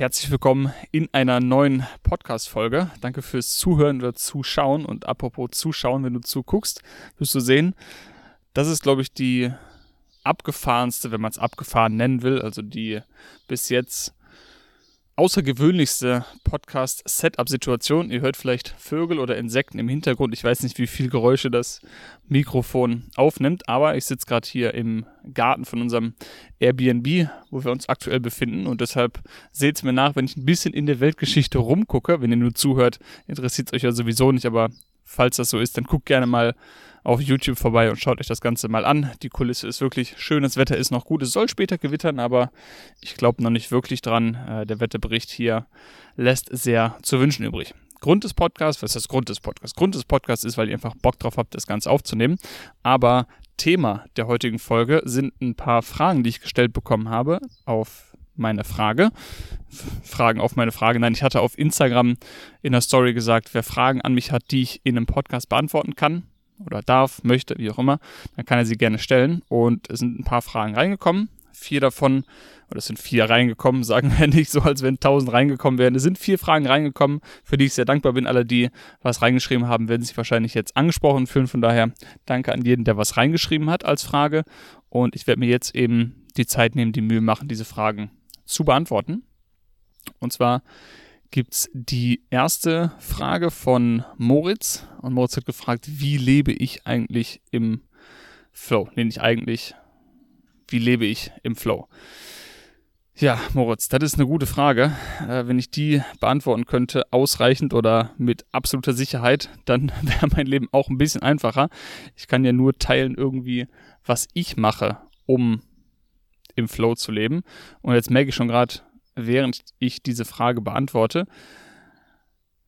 herzlich willkommen in einer neuen Podcast-Folge. Danke fürs Zuhören oder Zuschauen. Und apropos Zuschauen, wenn du zuguckst, wirst du sehen, das ist, glaube ich, die abgefahrenste, wenn man es abgefahren nennen will, also die bis jetzt außergewöhnlichste Podcast-Setup-Situation. Ihr hört vielleicht Vögel oder Insekten im Hintergrund. Ich weiß nicht, wie viel Geräusche das Mikrofon aufnimmt, aber ich sitze gerade hier im Garten von unserem Airbnb, wo wir uns aktuell befinden. Und deshalb seht es mir nach, wenn ich ein bisschen in der Weltgeschichte rumgucke. Wenn ihr nur zuhört, interessiert es euch ja sowieso nicht, aber falls das so ist, dann guckt gerne mal auf YouTube vorbei und schaut euch das Ganze mal an. Die Kulisse ist wirklich schön, das Wetter ist noch gut. Es soll später gewittern, aber ich glaube noch nicht wirklich dran. Äh, der Wetterbericht hier lässt sehr zu wünschen übrig. Grund des Podcasts, was ist das Grund des Podcasts? Grund des Podcasts ist, weil ihr einfach Bock drauf habt, das Ganze aufzunehmen. Aber Thema der heutigen Folge sind ein paar Fragen, die ich gestellt bekommen habe auf meine Frage. Fragen auf meine Frage. Nein, ich hatte auf Instagram in der Story gesagt, wer Fragen an mich hat, die ich in einem Podcast beantworten kann oder darf, möchte, wie auch immer, dann kann er sie gerne stellen. Und es sind ein paar Fragen reingekommen. Vier davon, oder es sind vier reingekommen, sagen wir nicht so, als wenn tausend reingekommen wären. Es sind vier Fragen reingekommen, für die ich sehr dankbar bin. Alle, die was reingeschrieben haben, werden sich wahrscheinlich jetzt angesprochen fühlen. Von daher danke an jeden, der was reingeschrieben hat als Frage. Und ich werde mir jetzt eben die Zeit nehmen, die Mühe machen, diese Fragen zu beantworten. Und zwar gibt es die erste Frage von Moritz. Und Moritz hat gefragt, wie lebe ich eigentlich im Flow? Nee, nicht eigentlich. Wie lebe ich im Flow? Ja, Moritz, das ist eine gute Frage. Äh, wenn ich die beantworten könnte, ausreichend oder mit absoluter Sicherheit, dann wäre mein Leben auch ein bisschen einfacher. Ich kann ja nur teilen irgendwie, was ich mache, um im Flow zu leben. Und jetzt merke ich schon gerade, während ich diese Frage beantworte,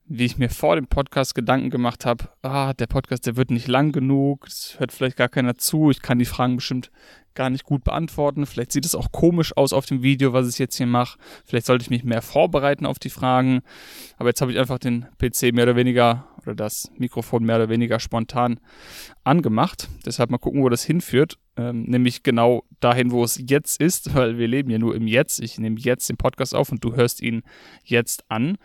wie ich mir vor dem Podcast Gedanken gemacht habe, ah, der Podcast, der wird nicht lang genug, es hört vielleicht gar keiner zu, ich kann die Fragen bestimmt gar nicht gut beantworten, vielleicht sieht es auch komisch aus auf dem Video, was ich jetzt hier mache, vielleicht sollte ich mich mehr vorbereiten auf die Fragen, aber jetzt habe ich einfach den PC mehr oder weniger oder das Mikrofon mehr oder weniger spontan angemacht, deshalb mal gucken, wo das hinführt ähm, nämlich genau dahin, wo es jetzt ist, weil wir leben ja nur im Jetzt. Ich nehme jetzt den Podcast auf und du hörst ihn jetzt an.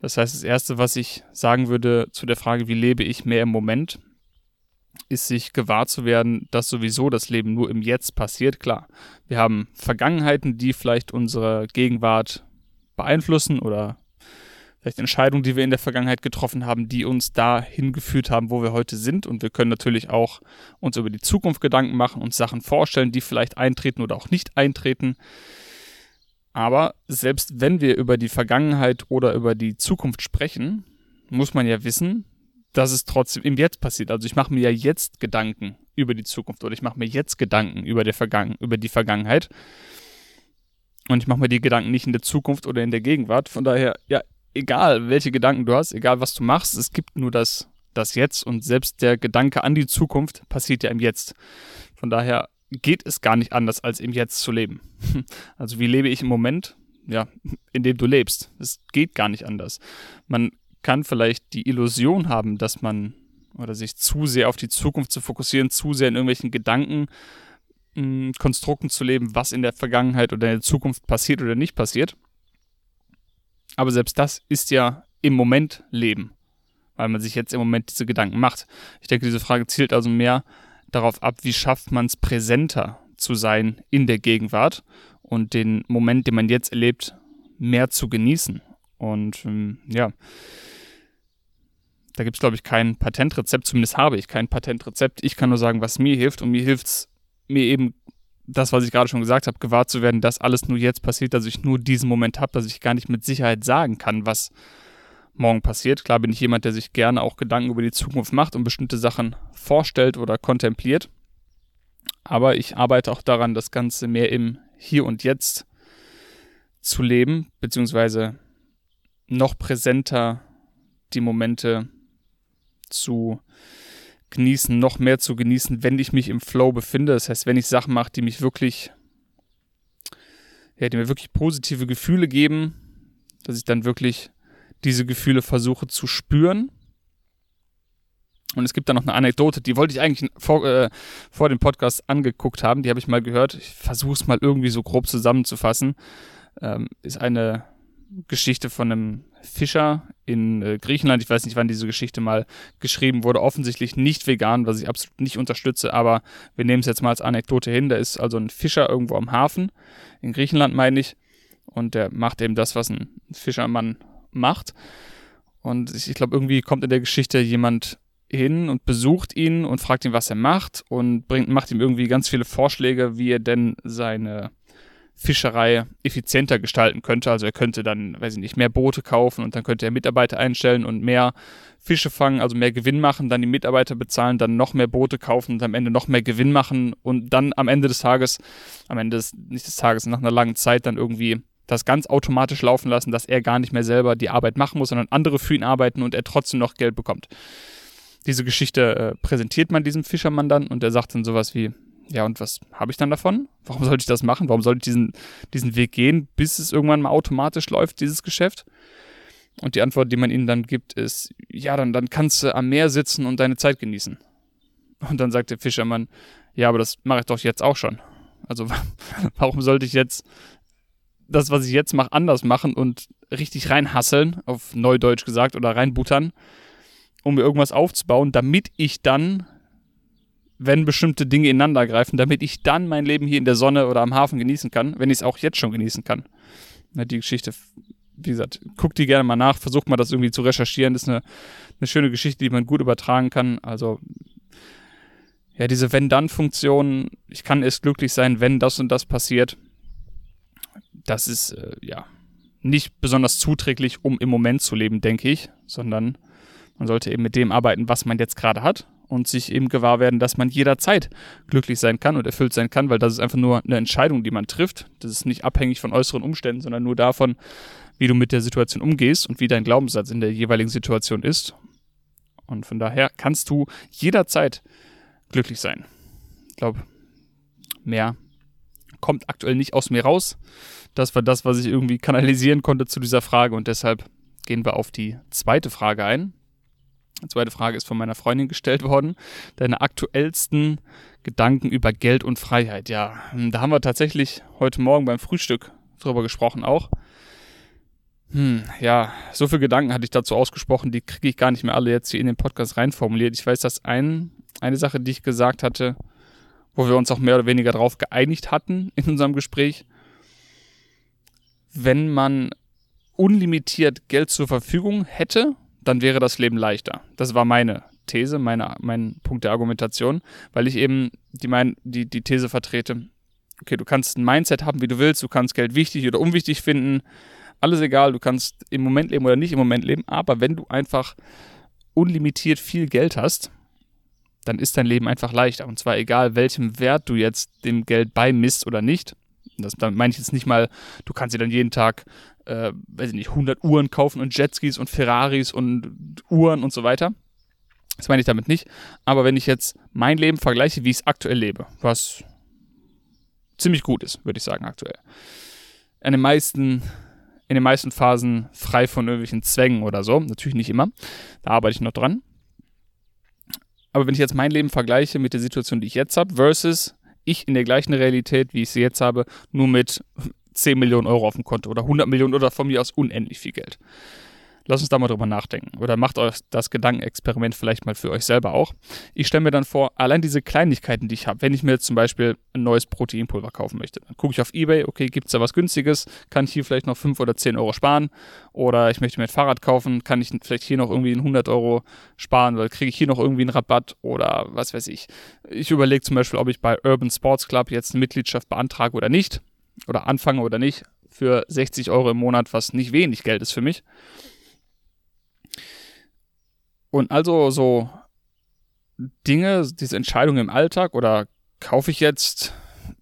Das heißt, das Erste, was ich sagen würde zu der Frage, wie lebe ich mehr im Moment, ist sich gewahr zu werden, dass sowieso das Leben nur im Jetzt passiert. Klar, wir haben Vergangenheiten, die vielleicht unsere Gegenwart beeinflussen oder vielleicht Entscheidungen, die wir in der Vergangenheit getroffen haben, die uns dahin geführt haben, wo wir heute sind. Und wir können natürlich auch uns über die Zukunft Gedanken machen, uns Sachen vorstellen, die vielleicht eintreten oder auch nicht eintreten. Aber selbst wenn wir über die Vergangenheit oder über die Zukunft sprechen, muss man ja wissen, dass es trotzdem im Jetzt passiert. Also ich mache mir ja jetzt Gedanken über die Zukunft oder ich mache mir jetzt Gedanken über, der Vergangen über die Vergangenheit. Und ich mache mir die Gedanken nicht in der Zukunft oder in der Gegenwart. Von daher, ja, egal welche Gedanken du hast, egal was du machst, es gibt nur das, das Jetzt und selbst der Gedanke an die Zukunft passiert ja im Jetzt. Von daher geht es gar nicht anders, als im Jetzt zu leben. Also wie lebe ich im Moment? Ja, indem du lebst. Es geht gar nicht anders. Man kann vielleicht die Illusion haben, dass man oder sich zu sehr auf die Zukunft zu fokussieren, zu sehr in irgendwelchen Gedanken hm, Konstrukten zu leben, was in der Vergangenheit oder in der Zukunft passiert oder nicht passiert. Aber selbst das ist ja im Moment Leben, weil man sich jetzt im Moment diese Gedanken macht. Ich denke, diese Frage zielt also mehr darauf ab, wie schafft man es präsenter zu sein in der Gegenwart und den Moment, den man jetzt erlebt, mehr zu genießen. Und ähm, ja, da gibt es, glaube ich, kein Patentrezept, zumindest habe ich kein Patentrezept. Ich kann nur sagen, was mir hilft und mir hilft es, mir eben das, was ich gerade schon gesagt habe, gewahr zu werden, dass alles nur jetzt passiert, dass ich nur diesen Moment habe, dass ich gar nicht mit Sicherheit sagen kann, was morgen passiert. Klar bin ich jemand, der sich gerne auch Gedanken über die Zukunft macht und bestimmte Sachen vorstellt oder kontempliert. Aber ich arbeite auch daran, das Ganze mehr im Hier und Jetzt zu leben, beziehungsweise noch präsenter die Momente zu genießen, noch mehr zu genießen, wenn ich mich im Flow befinde. Das heißt, wenn ich Sachen mache, die mich wirklich, ja, die mir wirklich positive Gefühle geben, dass ich dann wirklich diese Gefühle versuche zu spüren. Und es gibt da noch eine Anekdote, die wollte ich eigentlich vor, äh, vor dem Podcast angeguckt haben, die habe ich mal gehört. Ich versuche es mal irgendwie so grob zusammenzufassen. Ähm, ist eine Geschichte von einem Fischer in äh, Griechenland. Ich weiß nicht, wann diese Geschichte mal geschrieben wurde. Offensichtlich nicht vegan, was ich absolut nicht unterstütze, aber wir nehmen es jetzt mal als Anekdote hin. Da ist also ein Fischer irgendwo am Hafen, in Griechenland meine ich, und der macht eben das, was ein Fischermann macht. Und ich, ich glaube, irgendwie kommt in der Geschichte jemand hin und besucht ihn und fragt ihn, was er macht und bringt, macht ihm irgendwie ganz viele Vorschläge, wie er denn seine Fischerei effizienter gestalten könnte. Also er könnte dann, weiß ich nicht, mehr Boote kaufen und dann könnte er Mitarbeiter einstellen und mehr Fische fangen, also mehr Gewinn machen, dann die Mitarbeiter bezahlen, dann noch mehr Boote kaufen und am Ende noch mehr Gewinn machen und dann am Ende des Tages, am Ende des, nicht des Tages, nach einer langen Zeit dann irgendwie das ganz automatisch laufen lassen, dass er gar nicht mehr selber die Arbeit machen muss, sondern andere für ihn arbeiten und er trotzdem noch Geld bekommt. Diese Geschichte äh, präsentiert man diesem Fischermann dann und er sagt dann sowas wie, ja, und was habe ich dann davon? Warum sollte ich das machen? Warum sollte ich diesen, diesen Weg gehen, bis es irgendwann mal automatisch läuft, dieses Geschäft? Und die Antwort, die man ihnen dann gibt, ist, ja, dann, dann kannst du am Meer sitzen und deine Zeit genießen. Und dann sagt der Fischermann, ja, aber das mache ich doch jetzt auch schon. Also warum sollte ich jetzt das, was ich jetzt mache, anders machen und richtig reinhasseln, auf Neudeutsch gesagt, oder reinbuttern, um mir irgendwas aufzubauen, damit ich dann, wenn bestimmte Dinge ineinander greifen, damit ich dann mein Leben hier in der Sonne oder am Hafen genießen kann, wenn ich es auch jetzt schon genießen kann. Die Geschichte, wie gesagt, guckt die gerne mal nach, versucht mal das irgendwie zu recherchieren. Das ist eine, eine schöne Geschichte, die man gut übertragen kann. Also, ja, diese Wenn-Dann-Funktion, ich kann erst glücklich sein, wenn das und das passiert das ist äh, ja nicht besonders zuträglich, um im Moment zu leben, denke ich, sondern man sollte eben mit dem arbeiten, was man jetzt gerade hat und sich eben gewahr werden, dass man jederzeit glücklich sein kann und erfüllt sein kann, weil das ist einfach nur eine Entscheidung, die man trifft. Das ist nicht abhängig von äußeren Umständen, sondern nur davon, wie du mit der Situation umgehst und wie dein Glaubenssatz in der jeweiligen Situation ist. Und von daher kannst du jederzeit glücklich sein. Ich glaube, mehr kommt aktuell nicht aus mir raus. Das war das, was ich irgendwie kanalisieren konnte zu dieser Frage und deshalb gehen wir auf die zweite Frage ein. Zweite Frage ist von meiner Freundin gestellt worden. Deine aktuellsten Gedanken über Geld und Freiheit. Ja, da haben wir tatsächlich heute Morgen beim Frühstück drüber gesprochen auch. Hm, ja, so viele Gedanken hatte ich dazu ausgesprochen, die kriege ich gar nicht mehr alle jetzt hier in den Podcast reinformuliert. Ich weiß, dass ein, eine Sache, die ich gesagt hatte, wo wir uns auch mehr oder weniger darauf geeinigt hatten in unserem Gespräch. Wenn man unlimitiert Geld zur Verfügung hätte, dann wäre das Leben leichter. Das war meine These, meine, mein Punkt der Argumentation, weil ich eben die, mein, die, die These vertrete, okay, du kannst ein Mindset haben, wie du willst, du kannst Geld wichtig oder unwichtig finden, alles egal, du kannst im Moment leben oder nicht im Moment leben, aber wenn du einfach unlimitiert viel Geld hast, dann ist dein Leben einfach leichter. Und zwar egal, welchem Wert du jetzt dem Geld beimisst oder nicht. Das meine ich jetzt nicht mal, du kannst dir dann jeden Tag, äh, weiß ich nicht, 100 Uhren kaufen und Jetskis und Ferraris und Uhren und so weiter. Das meine ich damit nicht. Aber wenn ich jetzt mein Leben vergleiche, wie ich es aktuell lebe, was ziemlich gut ist, würde ich sagen, aktuell. In den meisten in den meisten Phasen frei von irgendwelchen Zwängen oder so. Natürlich nicht immer. Da arbeite ich noch dran. Aber wenn ich jetzt mein Leben vergleiche mit der Situation, die ich jetzt habe, versus ich in der gleichen Realität, wie ich sie jetzt habe, nur mit 10 Millionen Euro auf dem Konto oder 100 Millionen oder von mir aus unendlich viel Geld. Lass uns da mal drüber nachdenken. Oder macht euch das Gedankenexperiment vielleicht mal für euch selber auch. Ich stelle mir dann vor, allein diese Kleinigkeiten, die ich habe, wenn ich mir zum Beispiel ein neues Proteinpulver kaufen möchte, dann gucke ich auf Ebay, okay, gibt es da was Günstiges? Kann ich hier vielleicht noch 5 oder 10 Euro sparen? Oder ich möchte mir ein Fahrrad kaufen, kann ich vielleicht hier noch irgendwie 100 Euro sparen? Oder kriege ich hier noch irgendwie einen Rabatt? Oder was weiß ich. Ich überlege zum Beispiel, ob ich bei Urban Sports Club jetzt eine Mitgliedschaft beantrage oder nicht. Oder anfange oder nicht. Für 60 Euro im Monat, was nicht wenig Geld ist für mich. Und also so Dinge, diese Entscheidungen im Alltag oder kaufe ich jetzt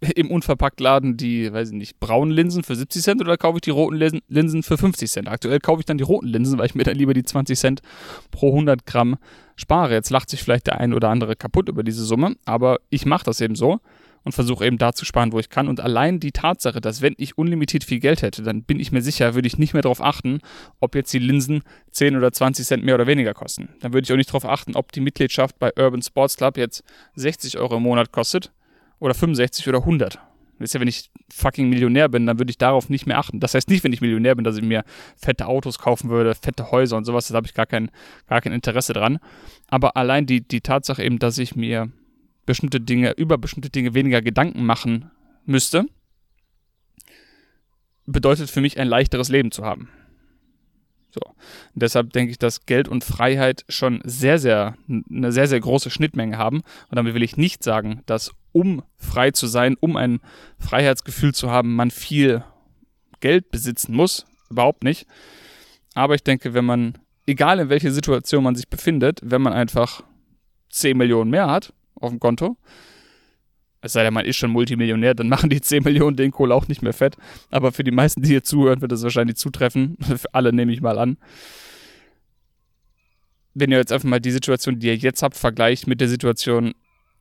im Unverpacktladen die, weiß ich nicht, braunen Linsen für 70 Cent oder kaufe ich die roten Linsen für 50 Cent? Aktuell kaufe ich dann die roten Linsen, weil ich mir dann lieber die 20 Cent pro 100 Gramm spare. Jetzt lacht sich vielleicht der ein oder andere kaputt über diese Summe, aber ich mache das eben so und versuche eben da zu sparen, wo ich kann. Und allein die Tatsache, dass wenn ich unlimitiert viel Geld hätte, dann bin ich mir sicher, würde ich nicht mehr darauf achten, ob jetzt die Linsen 10 oder 20 Cent mehr oder weniger kosten. Dann würde ich auch nicht darauf achten, ob die Mitgliedschaft bei Urban Sports Club jetzt 60 Euro im Monat kostet oder 65 oder 100. Wisst ihr, wenn ich fucking Millionär bin, dann würde ich darauf nicht mehr achten. Das heißt nicht, wenn ich Millionär bin, dass ich mir fette Autos kaufen würde, fette Häuser und sowas, da habe ich gar kein, gar kein Interesse dran. Aber allein die, die Tatsache eben, dass ich mir bestimmte Dinge, über bestimmte Dinge weniger Gedanken machen müsste, bedeutet für mich ein leichteres Leben zu haben. So. Deshalb denke ich, dass Geld und Freiheit schon sehr, sehr, eine sehr, sehr große Schnittmenge haben. Und damit will ich nicht sagen, dass um frei zu sein, um ein Freiheitsgefühl zu haben, man viel Geld besitzen muss. Überhaupt nicht. Aber ich denke, wenn man, egal in welcher Situation man sich befindet, wenn man einfach 10 Millionen mehr hat auf dem Konto, es sei denn, man ist schon Multimillionär, dann machen die 10 Millionen den Kohl auch nicht mehr fett. Aber für die meisten, die hier zuhören, wird das wahrscheinlich zutreffen. für alle nehme ich mal an. Wenn ihr jetzt einfach mal die Situation, die ihr jetzt habt, vergleicht mit der Situation,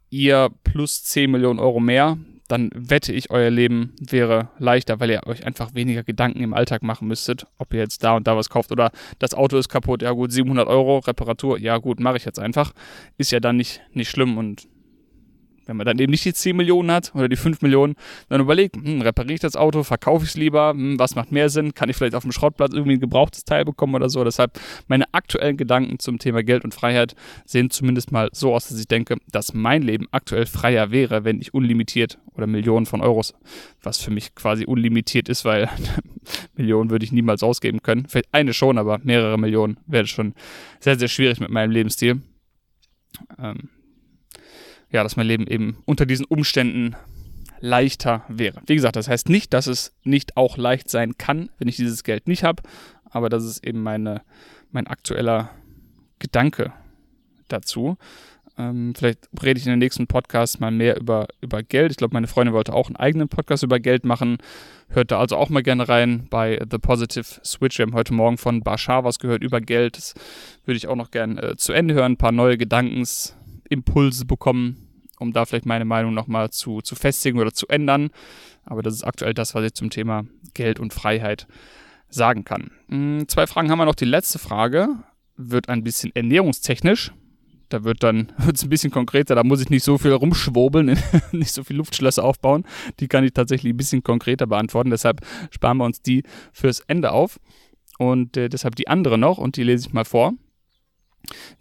ihr plus 10 Millionen Euro mehr, dann wette ich, euer Leben wäre leichter, weil ihr euch einfach weniger Gedanken im Alltag machen müsstet, ob ihr jetzt da und da was kauft oder das Auto ist kaputt, ja gut, 700 Euro Reparatur, ja gut, mache ich jetzt einfach. Ist ja dann nicht, nicht schlimm und wenn man dann eben nicht die 10 Millionen hat oder die 5 Millionen, dann überlegt, hm, repariere ich das Auto, verkaufe ich es lieber, hm, was macht mehr Sinn, kann ich vielleicht auf dem Schrottplatz irgendwie ein gebrauchtes Teil bekommen oder so. Deshalb meine aktuellen Gedanken zum Thema Geld und Freiheit sehen zumindest mal so aus, dass ich denke, dass mein Leben aktuell freier wäre, wenn ich unlimitiert oder Millionen von Euros, was für mich quasi unlimitiert ist, weil Millionen würde ich niemals ausgeben können. Vielleicht eine schon, aber mehrere Millionen wäre schon sehr, sehr schwierig mit meinem Lebensstil. Ähm, ja, dass mein Leben eben unter diesen Umständen leichter wäre. Wie gesagt, das heißt nicht, dass es nicht auch leicht sein kann, wenn ich dieses Geld nicht habe, aber das ist eben meine, mein aktueller Gedanke dazu. Ähm, vielleicht rede ich in den nächsten Podcast mal mehr über, über Geld. Ich glaube, meine Freundin wollte auch einen eigenen Podcast über Geld machen. Hört da also auch mal gerne rein bei The Positive Switch. Wir haben heute Morgen von Bashar was gehört über Geld. Das würde ich auch noch gerne äh, zu Ende hören. Ein paar neue Gedankens, Impulse bekommen, um da vielleicht meine Meinung nochmal zu, zu festigen oder zu ändern. Aber das ist aktuell das, was ich zum Thema Geld und Freiheit sagen kann. Hm, zwei Fragen haben wir noch. Die letzte Frage wird ein bisschen ernährungstechnisch. Da wird dann wird's ein bisschen konkreter, da muss ich nicht so viel rumschwobeln, nicht so viel Luftschlösser aufbauen. Die kann ich tatsächlich ein bisschen konkreter beantworten. Deshalb sparen wir uns die fürs Ende auf. Und äh, deshalb die andere noch, und die lese ich mal vor.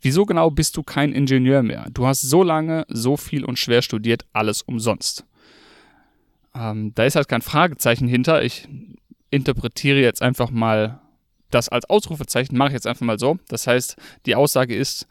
Wieso genau bist du kein Ingenieur mehr? Du hast so lange, so viel und schwer studiert, alles umsonst. Ähm, da ist halt kein Fragezeichen hinter. Ich interpretiere jetzt einfach mal das als Ausrufezeichen, mache ich jetzt einfach mal so. Das heißt, die Aussage ist,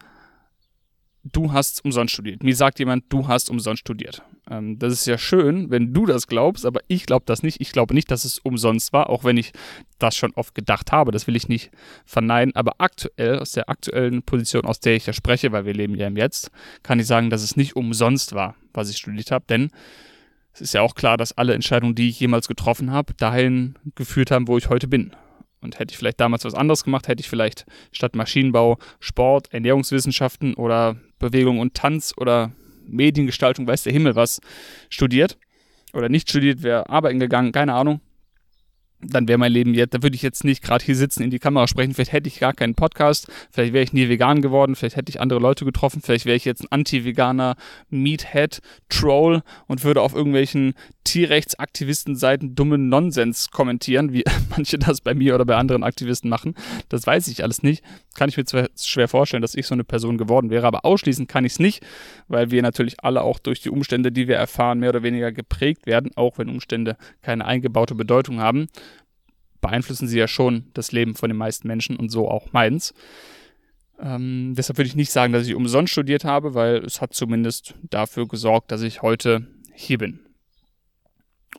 du hast umsonst studiert. Mir sagt jemand, du hast umsonst studiert. Ähm, das ist ja schön, wenn du das glaubst, aber ich glaube das nicht. Ich glaube nicht, dass es umsonst war, auch wenn ich das schon oft gedacht habe. Das will ich nicht verneinen. Aber aktuell, aus der aktuellen Position, aus der ich ja spreche, weil wir leben ja im Jetzt, kann ich sagen, dass es nicht umsonst war, was ich studiert habe. Denn es ist ja auch klar, dass alle Entscheidungen, die ich jemals getroffen habe, dahin geführt haben, wo ich heute bin. Und hätte ich vielleicht damals was anderes gemacht, hätte ich vielleicht statt Maschinenbau Sport, Ernährungswissenschaften oder Bewegung und Tanz oder Mediengestaltung, weiß der Himmel was, studiert. Oder nicht studiert, wäre arbeiten gegangen, keine Ahnung dann wäre mein Leben jetzt, da würde ich jetzt nicht gerade hier sitzen, in die Kamera sprechen, vielleicht hätte ich gar keinen Podcast, vielleicht wäre ich nie vegan geworden, vielleicht hätte ich andere Leute getroffen, vielleicht wäre ich jetzt ein anti-veganer Meathead, Troll und würde auf irgendwelchen Tierrechtsaktivisten-Seiten dummen Nonsens kommentieren, wie manche das bei mir oder bei anderen Aktivisten machen. Das weiß ich alles nicht. Kann ich mir zwar schwer vorstellen, dass ich so eine Person geworden wäre, aber ausschließen kann ich es nicht, weil wir natürlich alle auch durch die Umstände, die wir erfahren, mehr oder weniger geprägt werden, auch wenn Umstände keine eingebaute Bedeutung haben beeinflussen sie ja schon das Leben von den meisten Menschen und so auch meins. Ähm, deshalb würde ich nicht sagen, dass ich umsonst studiert habe, weil es hat zumindest dafür gesorgt, dass ich heute hier bin.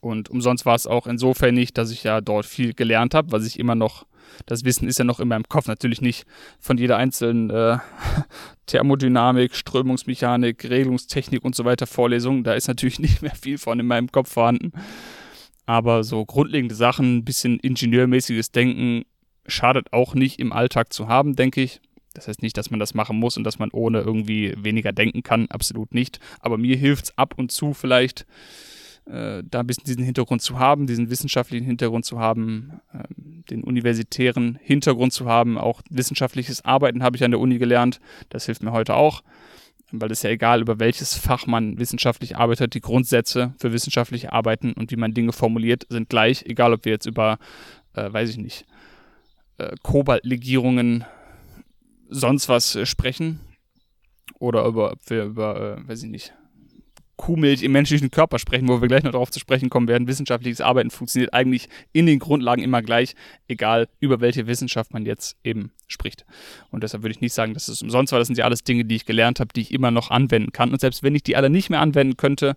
Und umsonst war es auch insofern nicht, dass ich ja dort viel gelernt habe, was ich immer noch, das Wissen ist ja noch in meinem Kopf, natürlich nicht von jeder einzelnen äh, Thermodynamik, Strömungsmechanik, Regelungstechnik und so weiter Vorlesung. Da ist natürlich nicht mehr viel von in meinem Kopf vorhanden. Aber so grundlegende Sachen, ein bisschen ingenieurmäßiges Denken schadet auch nicht im Alltag zu haben, denke ich. Das heißt nicht, dass man das machen muss und dass man ohne irgendwie weniger denken kann, absolut nicht. Aber mir hilft es ab und zu vielleicht, äh, da ein bisschen diesen Hintergrund zu haben, diesen wissenschaftlichen Hintergrund zu haben, äh, den universitären Hintergrund zu haben. Auch wissenschaftliches Arbeiten habe ich an der Uni gelernt. Das hilft mir heute auch. Weil es ja egal, über welches Fach man wissenschaftlich arbeitet, die Grundsätze für wissenschaftliche Arbeiten und wie man Dinge formuliert, sind gleich, egal ob wir jetzt über, äh, weiß ich nicht, äh, Kobaltlegierungen, sonst was äh, sprechen oder über, ob wir über, äh, weiß ich nicht, Kuhmilch im menschlichen Körper sprechen, wo wir gleich noch darauf zu sprechen kommen werden. Wissenschaftliches Arbeiten funktioniert eigentlich in den Grundlagen immer gleich, egal über welche Wissenschaft man jetzt eben spricht. Und deshalb würde ich nicht sagen, dass es umsonst war. Das sind ja alles Dinge, die ich gelernt habe, die ich immer noch anwenden kann. Und selbst wenn ich die alle nicht mehr anwenden könnte,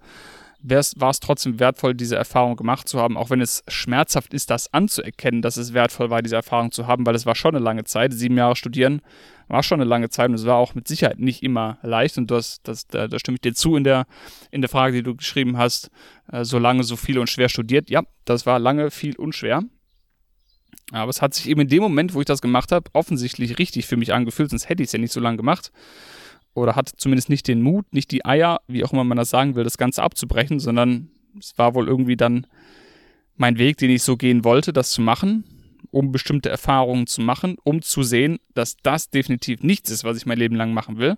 war es trotzdem wertvoll, diese Erfahrung gemacht zu haben, auch wenn es schmerzhaft ist, das anzuerkennen, dass es wertvoll war, diese Erfahrung zu haben, weil es war schon eine lange Zeit. Sieben Jahre studieren war schon eine lange Zeit und es war auch mit Sicherheit nicht immer leicht. Und das, das, da, da stimme ich dir zu in der, in der Frage, die du geschrieben hast, äh, so lange, so viel und schwer studiert. Ja, das war lange, viel und schwer. Aber es hat sich eben in dem Moment, wo ich das gemacht habe, offensichtlich richtig für mich angefühlt, sonst hätte ich es ja nicht so lange gemacht. Oder hatte zumindest nicht den Mut, nicht die Eier, wie auch immer man das sagen will, das Ganze abzubrechen, sondern es war wohl irgendwie dann mein Weg, den ich so gehen wollte, das zu machen, um bestimmte Erfahrungen zu machen, um zu sehen, dass das definitiv nichts ist, was ich mein Leben lang machen will.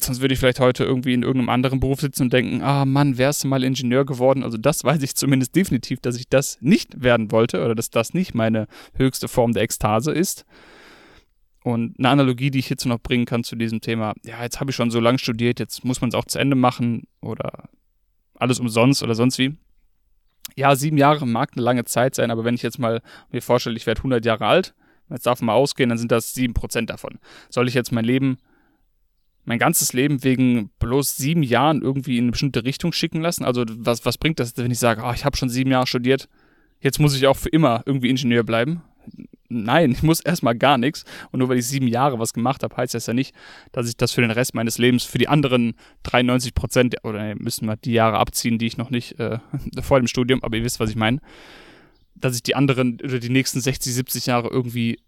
Sonst würde ich vielleicht heute irgendwie in irgendeinem anderen Beruf sitzen und denken, ah Mann, wärst du mal Ingenieur geworden? Also das weiß ich zumindest definitiv, dass ich das nicht werden wollte oder dass das nicht meine höchste Form der Ekstase ist. Und eine Analogie, die ich hierzu noch bringen kann zu diesem Thema, ja, jetzt habe ich schon so lange studiert, jetzt muss man es auch zu Ende machen oder alles umsonst oder sonst wie. Ja, sieben Jahre mag eine lange Zeit sein, aber wenn ich jetzt mal mir vorstelle, ich werde 100 Jahre alt, jetzt darf man mal ausgehen, dann sind das sieben Prozent davon. Soll ich jetzt mein Leben mein ganzes Leben wegen bloß sieben Jahren irgendwie in eine bestimmte Richtung schicken lassen? Also was, was bringt das, wenn ich sage, oh, ich habe schon sieben Jahre studiert, jetzt muss ich auch für immer irgendwie Ingenieur bleiben? Nein, ich muss erstmal gar nichts. Und nur weil ich sieben Jahre was gemacht habe, heißt das ja nicht, dass ich das für den Rest meines Lebens, für die anderen 93 Prozent, oder müssen wir die Jahre abziehen, die ich noch nicht äh, vor dem Studium, aber ihr wisst, was ich meine, dass ich die anderen oder die nächsten 60, 70 Jahre irgendwie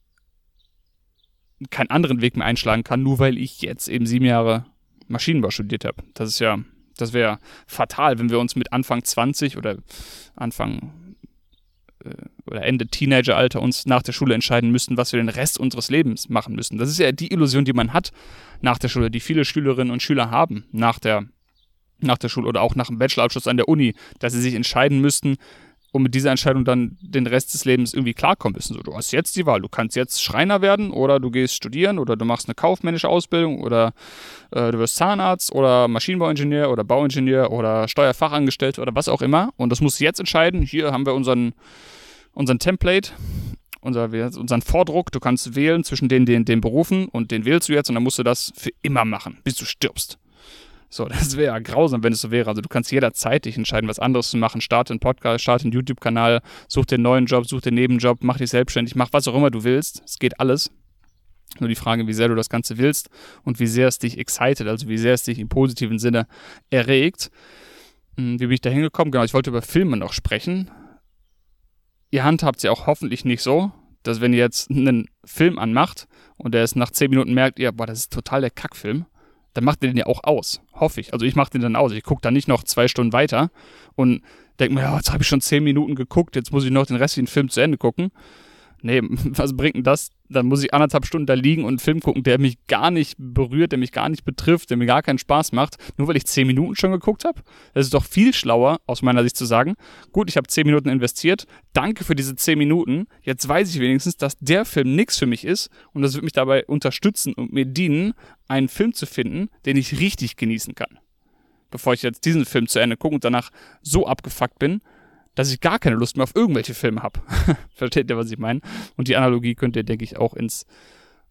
keinen anderen Weg mehr einschlagen kann, nur weil ich jetzt eben sieben Jahre Maschinenbau studiert habe. Das ist ja, das wäre fatal, wenn wir uns mit Anfang 20 oder Anfang oder Ende Teenageralter uns nach der Schule entscheiden müssten, was wir den Rest unseres Lebens machen müssen. Das ist ja die Illusion, die man hat nach der Schule, die viele Schülerinnen und Schüler haben nach der, nach der Schule oder auch nach dem Bachelorabschluss an der Uni, dass sie sich entscheiden müssten, und mit dieser Entscheidung dann den Rest des Lebens irgendwie klarkommen müssen. So, du hast jetzt die Wahl. Du kannst jetzt Schreiner werden oder du gehst studieren oder du machst eine kaufmännische Ausbildung oder äh, du wirst Zahnarzt oder Maschinenbauingenieur oder Bauingenieur oder Steuerfachangestellter oder was auch immer. Und das musst du jetzt entscheiden. Hier haben wir unseren, unseren Template, unser, unseren Vordruck. Du kannst wählen zwischen den, den, den Berufen und den wählst du jetzt und dann musst du das für immer machen, bis du stirbst. So, das wäre ja grausam, wenn es so wäre. Also du kannst jederzeit dich entscheiden, was anderes zu machen. Starte einen Podcast, starte einen YouTube-Kanal, such den neuen Job, such den Nebenjob, mach dich selbstständig, mach was auch immer du willst. Es geht alles. Nur die Frage, wie sehr du das Ganze willst und wie sehr es dich excited, also wie sehr es dich im positiven Sinne erregt. Hm, wie bin ich da hingekommen? Genau, ich wollte über Filme noch sprechen. Ihr handhabt sie auch hoffentlich nicht so, dass wenn ihr jetzt einen Film anmacht und der es nach 10 Minuten merkt, ihr, boah, das ist total der Kackfilm, dann macht ihr den ja auch aus. Hoffe ich. Also ich mache den dann aus. Ich gucke dann nicht noch zwei Stunden weiter und denke mir, ja, jetzt habe ich schon zehn Minuten geguckt, jetzt muss ich noch den restlichen Film zu Ende gucken nee, was bringt denn das? Dann muss ich anderthalb Stunden da liegen und einen Film gucken, der mich gar nicht berührt, der mich gar nicht betrifft, der mir gar keinen Spaß macht, nur weil ich zehn Minuten schon geguckt habe. Das ist doch viel schlauer, aus meiner Sicht zu sagen, gut, ich habe zehn Minuten investiert, danke für diese zehn Minuten, jetzt weiß ich wenigstens, dass der Film nichts für mich ist und das wird mich dabei unterstützen und mir dienen, einen Film zu finden, den ich richtig genießen kann. Bevor ich jetzt diesen Film zu Ende gucke und danach so abgefuckt bin, dass ich gar keine Lust mehr auf irgendwelche Filme habe. Versteht ihr, was ich meine? Und die Analogie könnt ihr, denke ich, auch ins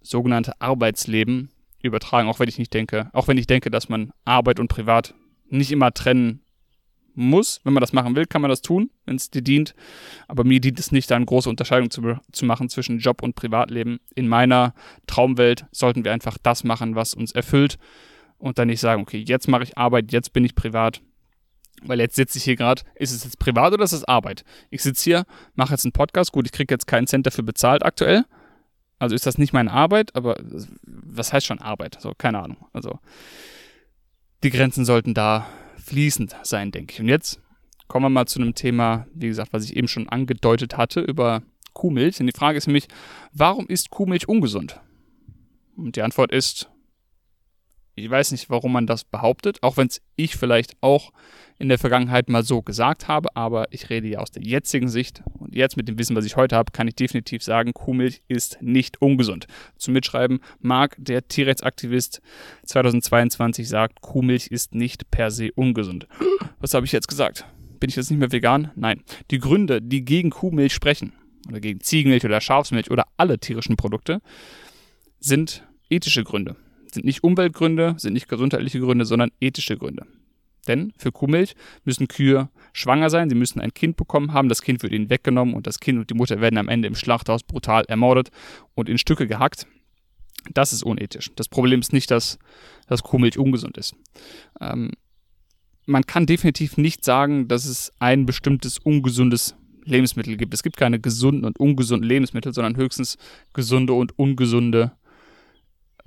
sogenannte Arbeitsleben übertragen, auch wenn ich nicht denke, auch wenn ich denke, dass man Arbeit und Privat nicht immer trennen muss. Wenn man das machen will, kann man das tun, wenn es dir dient. Aber mir dient es nicht, da eine große Unterscheidung zu, zu machen zwischen Job und Privatleben. In meiner Traumwelt sollten wir einfach das machen, was uns erfüllt und dann nicht sagen, okay, jetzt mache ich Arbeit, jetzt bin ich privat weil jetzt sitze ich hier gerade, ist es jetzt privat oder ist es Arbeit? Ich sitze hier, mache jetzt einen Podcast, gut, ich kriege jetzt keinen Cent dafür bezahlt aktuell. Also ist das nicht meine Arbeit, aber was heißt schon Arbeit? So, keine Ahnung. Also die Grenzen sollten da fließend sein, denke ich. Und jetzt kommen wir mal zu einem Thema, wie gesagt, was ich eben schon angedeutet hatte, über Kuhmilch. Und die Frage ist nämlich, warum ist Kuhmilch ungesund? Und die Antwort ist, Ich weiß nicht, warum man das behauptet, auch wenn es ich vielleicht auch in der Vergangenheit mal so gesagt habe, aber ich rede ja aus der jetzigen Sicht und jetzt mit dem Wissen, was ich heute habe, kann ich definitiv sagen, Kuhmilch ist nicht ungesund. Zum Mitschreiben mag der Tierrechtsaktivist 2022 sagt, Kuhmilch ist nicht per se ungesund. Was habe ich jetzt gesagt? Bin ich jetzt nicht mehr vegan? Nein. Die Gründe, die gegen Kuhmilch sprechen, oder gegen Ziegenmilch oder Schafsmilch oder alle tierischen Produkte, sind ethische Gründe. Sind nicht Umweltgründe, sind nicht gesundheitliche Gründe, sondern ethische Gründe. Denn für Kuhmilch müssen Kühe schwanger sein, sie müssen ein Kind bekommen haben, das Kind wird ihnen weggenommen und das Kind und die Mutter werden am Ende im Schlachthaus brutal ermordet und in Stücke gehackt. Das ist unethisch. Das Problem ist nicht, dass, dass Kuhmilch ungesund ist. Ähm, man kann definitiv nicht sagen, dass es ein bestimmtes ungesundes Lebensmittel gibt. Es gibt keine gesunden und ungesunden Lebensmittel, sondern höchstens gesunde und ungesunde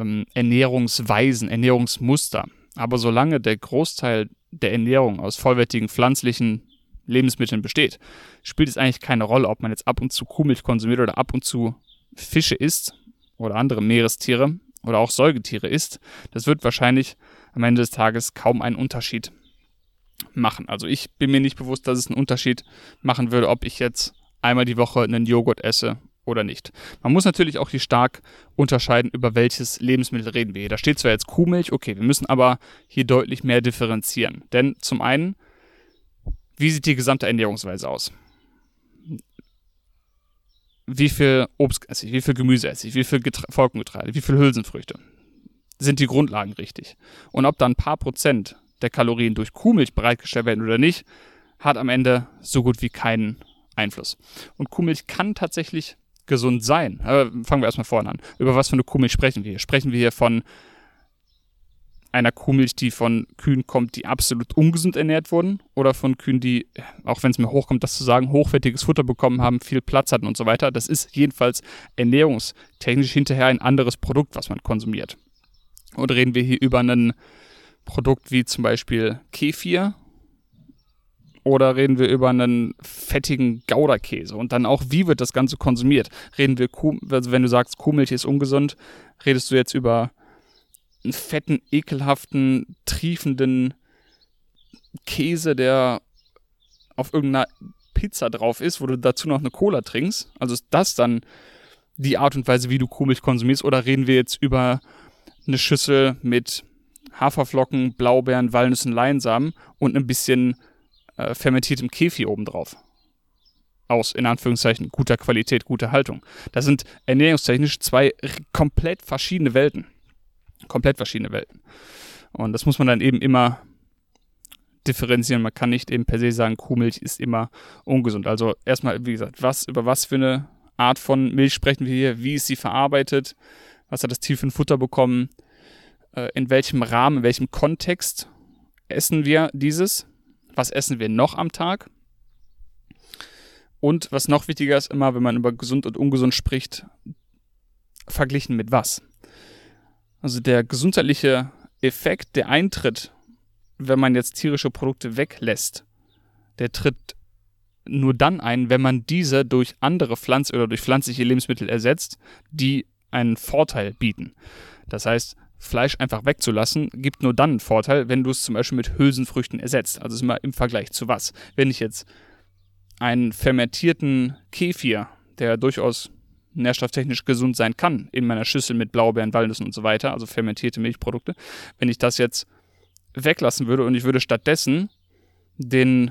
ähm, Ernährungsweisen, Ernährungsmuster. Aber solange der Großteil der Ernährung aus vollwertigen pflanzlichen Lebensmitteln besteht, spielt es eigentlich keine Rolle, ob man jetzt ab und zu Kuhmilch konsumiert oder ab und zu Fische isst oder andere Meerestiere oder auch Säugetiere isst. Das wird wahrscheinlich am Ende des Tages kaum einen Unterschied machen. Also ich bin mir nicht bewusst, dass es einen Unterschied machen würde, ob ich jetzt einmal die Woche einen Joghurt esse oder nicht. Man muss natürlich auch hier stark unterscheiden, über welches Lebensmittel reden wir hier. Da steht zwar jetzt Kuhmilch, okay, wir müssen aber hier deutlich mehr differenzieren. Denn zum einen, wie sieht die gesamte Ernährungsweise aus? Wie viel Obst esse ich, wie viel Gemüse esse ich, wie viel Getre Vollkorngetreide, wie viel Hülsenfrüchte? Sind die Grundlagen richtig? Und ob da ein paar Prozent der Kalorien durch Kuhmilch bereitgestellt werden oder nicht, hat am Ende so gut wie keinen Einfluss. Und Kuhmilch kann tatsächlich gesund sein. Aber fangen wir erstmal vorne an. Über was für eine Kuhmilch sprechen wir hier? Sprechen wir hier von einer Kuhmilch, die von Kühen kommt, die absolut ungesund ernährt wurden, oder von Kühen, die, auch wenn es mir hochkommt, das zu sagen, hochwertiges Futter bekommen haben, viel Platz hatten und so weiter. Das ist jedenfalls ernährungstechnisch hinterher ein anderes Produkt, was man konsumiert. Und reden wir hier über ein Produkt wie zum Beispiel Kefir oder reden wir über einen fettigen Gouda-Käse? Und dann auch, wie wird das Ganze konsumiert? Reden wir, Kuh, also wenn du sagst, Kuhmilch ist ungesund, redest du jetzt über einen fetten, ekelhaften, triefenden Käse, der auf irgendeiner Pizza drauf ist, wo du dazu noch eine Cola trinkst? Also ist das dann die Art und Weise, wie du Kuhmilch konsumierst? Oder reden wir jetzt über eine Schüssel mit Haferflocken, Blaubeeren, Walnüssen, Leinsamen und ein bisschen äh, fermentiertem Kefi obendrauf. Aus, in Anführungszeichen, guter Qualität, guter Haltung. Das sind ernährungstechnisch zwei komplett verschiedene Welten. Komplett verschiedene Welten. Und das muss man dann eben immer differenzieren. Man kann nicht eben per se sagen, Kuhmilch ist immer ungesund. Also erstmal, wie gesagt, was, über was für eine Art von Milch sprechen wir hier? Wie ist sie verarbeitet? Was hat das Tier für ein Futter bekommen? Äh, in welchem Rahmen, in welchem Kontext essen wir dieses? Was essen wir noch am Tag? Und was noch wichtiger ist, immer, wenn man über gesund und ungesund spricht, verglichen mit was? Also der gesundheitliche Effekt, der eintritt, wenn man jetzt tierische Produkte weglässt, der tritt nur dann ein, wenn man diese durch andere Pflanzen oder durch pflanzliche Lebensmittel ersetzt, die einen Vorteil bieten. Das heißt, Fleisch einfach wegzulassen, gibt nur dann einen Vorteil, wenn du es zum Beispiel mit Hülsenfrüchten ersetzt. Also ist immer im Vergleich zu was. Wenn ich jetzt einen fermentierten Kefir, der durchaus nährstofftechnisch gesund sein kann, in meiner Schüssel mit Blaubeeren, Walnüssen und so weiter, also fermentierte Milchprodukte, wenn ich das jetzt weglassen würde und ich würde stattdessen den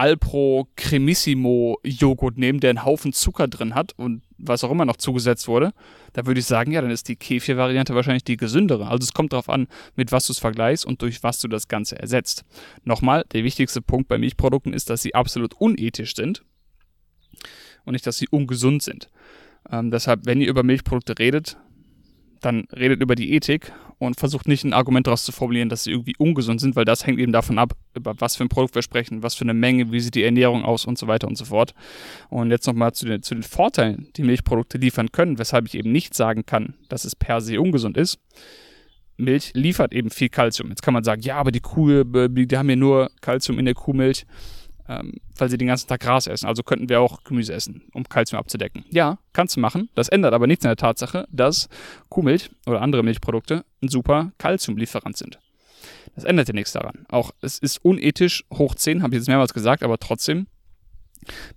Alpro Cremissimo Joghurt nehmen, der einen Haufen Zucker drin hat und was auch immer noch zugesetzt wurde, da würde ich sagen, ja, dann ist die Kefir-Variante wahrscheinlich die gesündere. Also es kommt darauf an, mit was du es vergleichst und durch was du das Ganze ersetzt. Nochmal, der wichtigste Punkt bei Milchprodukten ist, dass sie absolut unethisch sind und nicht, dass sie ungesund sind. Ähm, deshalb, wenn ihr über Milchprodukte redet, dann redet über die Ethik und versucht nicht ein Argument daraus zu formulieren, dass sie irgendwie ungesund sind, weil das hängt eben davon ab, über was für ein Produkt wir sprechen, was für eine Menge, wie sieht die Ernährung aus und so weiter und so fort. Und jetzt nochmal zu den, zu den Vorteilen, die Milchprodukte liefern können, weshalb ich eben nicht sagen kann, dass es per se ungesund ist. Milch liefert eben viel Kalzium. Jetzt kann man sagen, ja, aber die Kuh, die haben ja nur Kalzium in der Kuhmilch. Ähm, weil sie den ganzen Tag Gras essen. Also könnten wir auch Gemüse essen, um Kalzium abzudecken. Ja, kannst du machen. Das ändert aber nichts an der Tatsache, dass Kuhmilch oder andere Milchprodukte ein super Kalziumlieferant sind. Das ändert ja nichts daran. Auch es ist unethisch hoch 10, habe ich jetzt mehrmals gesagt, aber trotzdem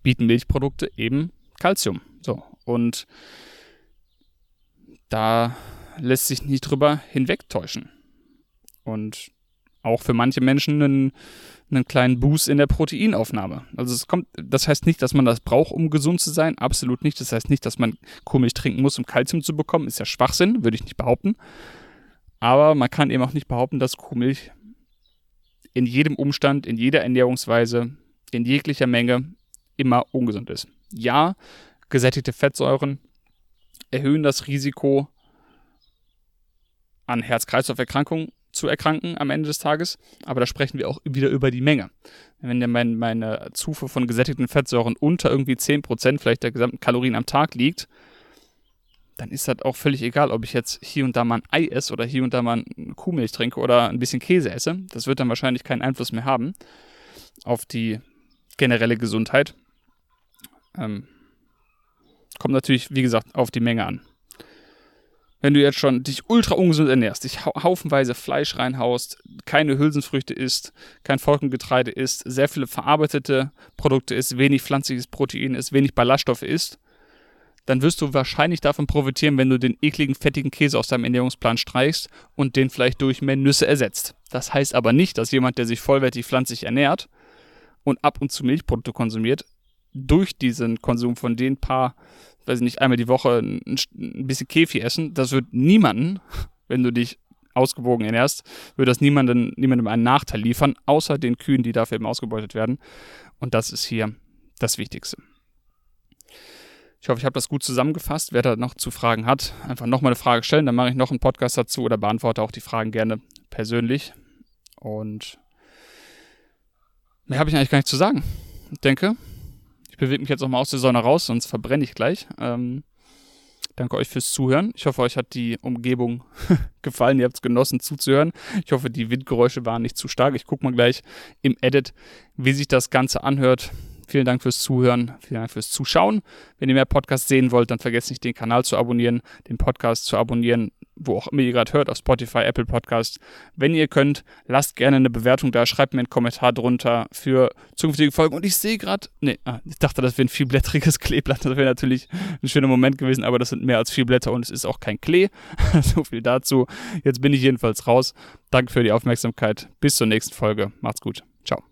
bieten Milchprodukte eben Kalzium. So, und da lässt sich nicht drüber hinwegtäuschen. Und auch für manche Menschen einen, einen kleinen Boost in der Proteinaufnahme. Also es kommt, das heißt nicht, dass man das braucht, um gesund zu sein. Absolut nicht. Das heißt nicht, dass man Kuhmilch trinken muss, um Kalzium zu bekommen. Ist ja Schwachsinn, würde ich nicht behaupten. Aber man kann eben auch nicht behaupten, dass Kuhmilch in jedem Umstand, in jeder Ernährungsweise, in jeglicher Menge immer ungesund ist. Ja, gesättigte Fettsäuren erhöhen das Risiko an Herz-Kreislauf-Erkrankungen zu erkranken am Ende des Tages, aber da sprechen wir auch wieder über die Menge. Wenn ja mein, meine Zufuhr von gesättigten Fettsäuren unter irgendwie 10% vielleicht der gesamten Kalorien am Tag liegt, dann ist das auch völlig egal, ob ich jetzt hier und da mal ein Ei esse oder hier und da mal Kuhmilch trinke oder ein bisschen Käse esse. Das wird dann wahrscheinlich keinen Einfluss mehr haben auf die generelle Gesundheit. Ähm, kommt natürlich, wie gesagt, auf die Menge an. Wenn du jetzt schon dich ultra ungesund ernährst, dich haufenweise Fleisch reinhaust, keine Hülsenfrüchte isst, kein Vollkorngetreide isst, sehr viele verarbeitete Produkte isst, wenig pflanzliches Protein isst, wenig Ballaststoffe isst, dann wirst du wahrscheinlich davon profitieren, wenn du den ekligen, fettigen Käse aus deinem Ernährungsplan streichst und den vielleicht durch mehr Nüsse ersetzt. Das heißt aber nicht, dass jemand, der sich vollwertig pflanzlich ernährt und ab und zu Milchprodukte konsumiert, durch diesen Konsum von den paar, weiß ich nicht, einmal die Woche ein, ein bisschen Käfi essen, das wird niemanden, wenn du dich ausgewogen ernährst, würde das niemanden, niemandem einen Nachteil liefern, außer den Kühen, die dafür eben ausgebeutet werden. Und das ist hier das Wichtigste. Ich hoffe, ich habe das gut zusammengefasst. Wer da noch zu Fragen hat, einfach nochmal eine Frage stellen. Dann mache ich noch einen Podcast dazu oder beantworte auch die Fragen gerne persönlich. Und mehr habe ich eigentlich gar nicht zu sagen. Ich denke, ich bewege mich jetzt nochmal aus der Sonne raus, sonst verbrenne ich gleich. Ähm, danke euch fürs Zuhören. Ich hoffe, euch hat die Umgebung gefallen. Ihr habt es genossen zuzuhören. Ich hoffe, die Windgeräusche waren nicht zu stark. Ich gucke mal gleich im Edit, wie sich das Ganze anhört. Vielen Dank fürs Zuhören, vielen Dank fürs Zuschauen. Wenn ihr mehr Podcasts sehen wollt, dann vergesst nicht, den Kanal zu abonnieren, den Podcast zu abonnieren, wo auch immer ihr gerade hört, auf Spotify, Apple Podcast. Wenn ihr könnt, lasst gerne eine Bewertung da, schreibt mir einen Kommentar drunter für zukünftige Folgen. Und ich sehe gerade, nee, ah, ich dachte, das wäre ein vielblättriges Kleeblatt. Das wäre natürlich ein schöner Moment gewesen, aber das sind mehr als vier Blätter und es ist auch kein Klee. so viel dazu. Jetzt bin ich jedenfalls raus. Danke für die Aufmerksamkeit. Bis zur nächsten Folge. Macht's gut. Ciao.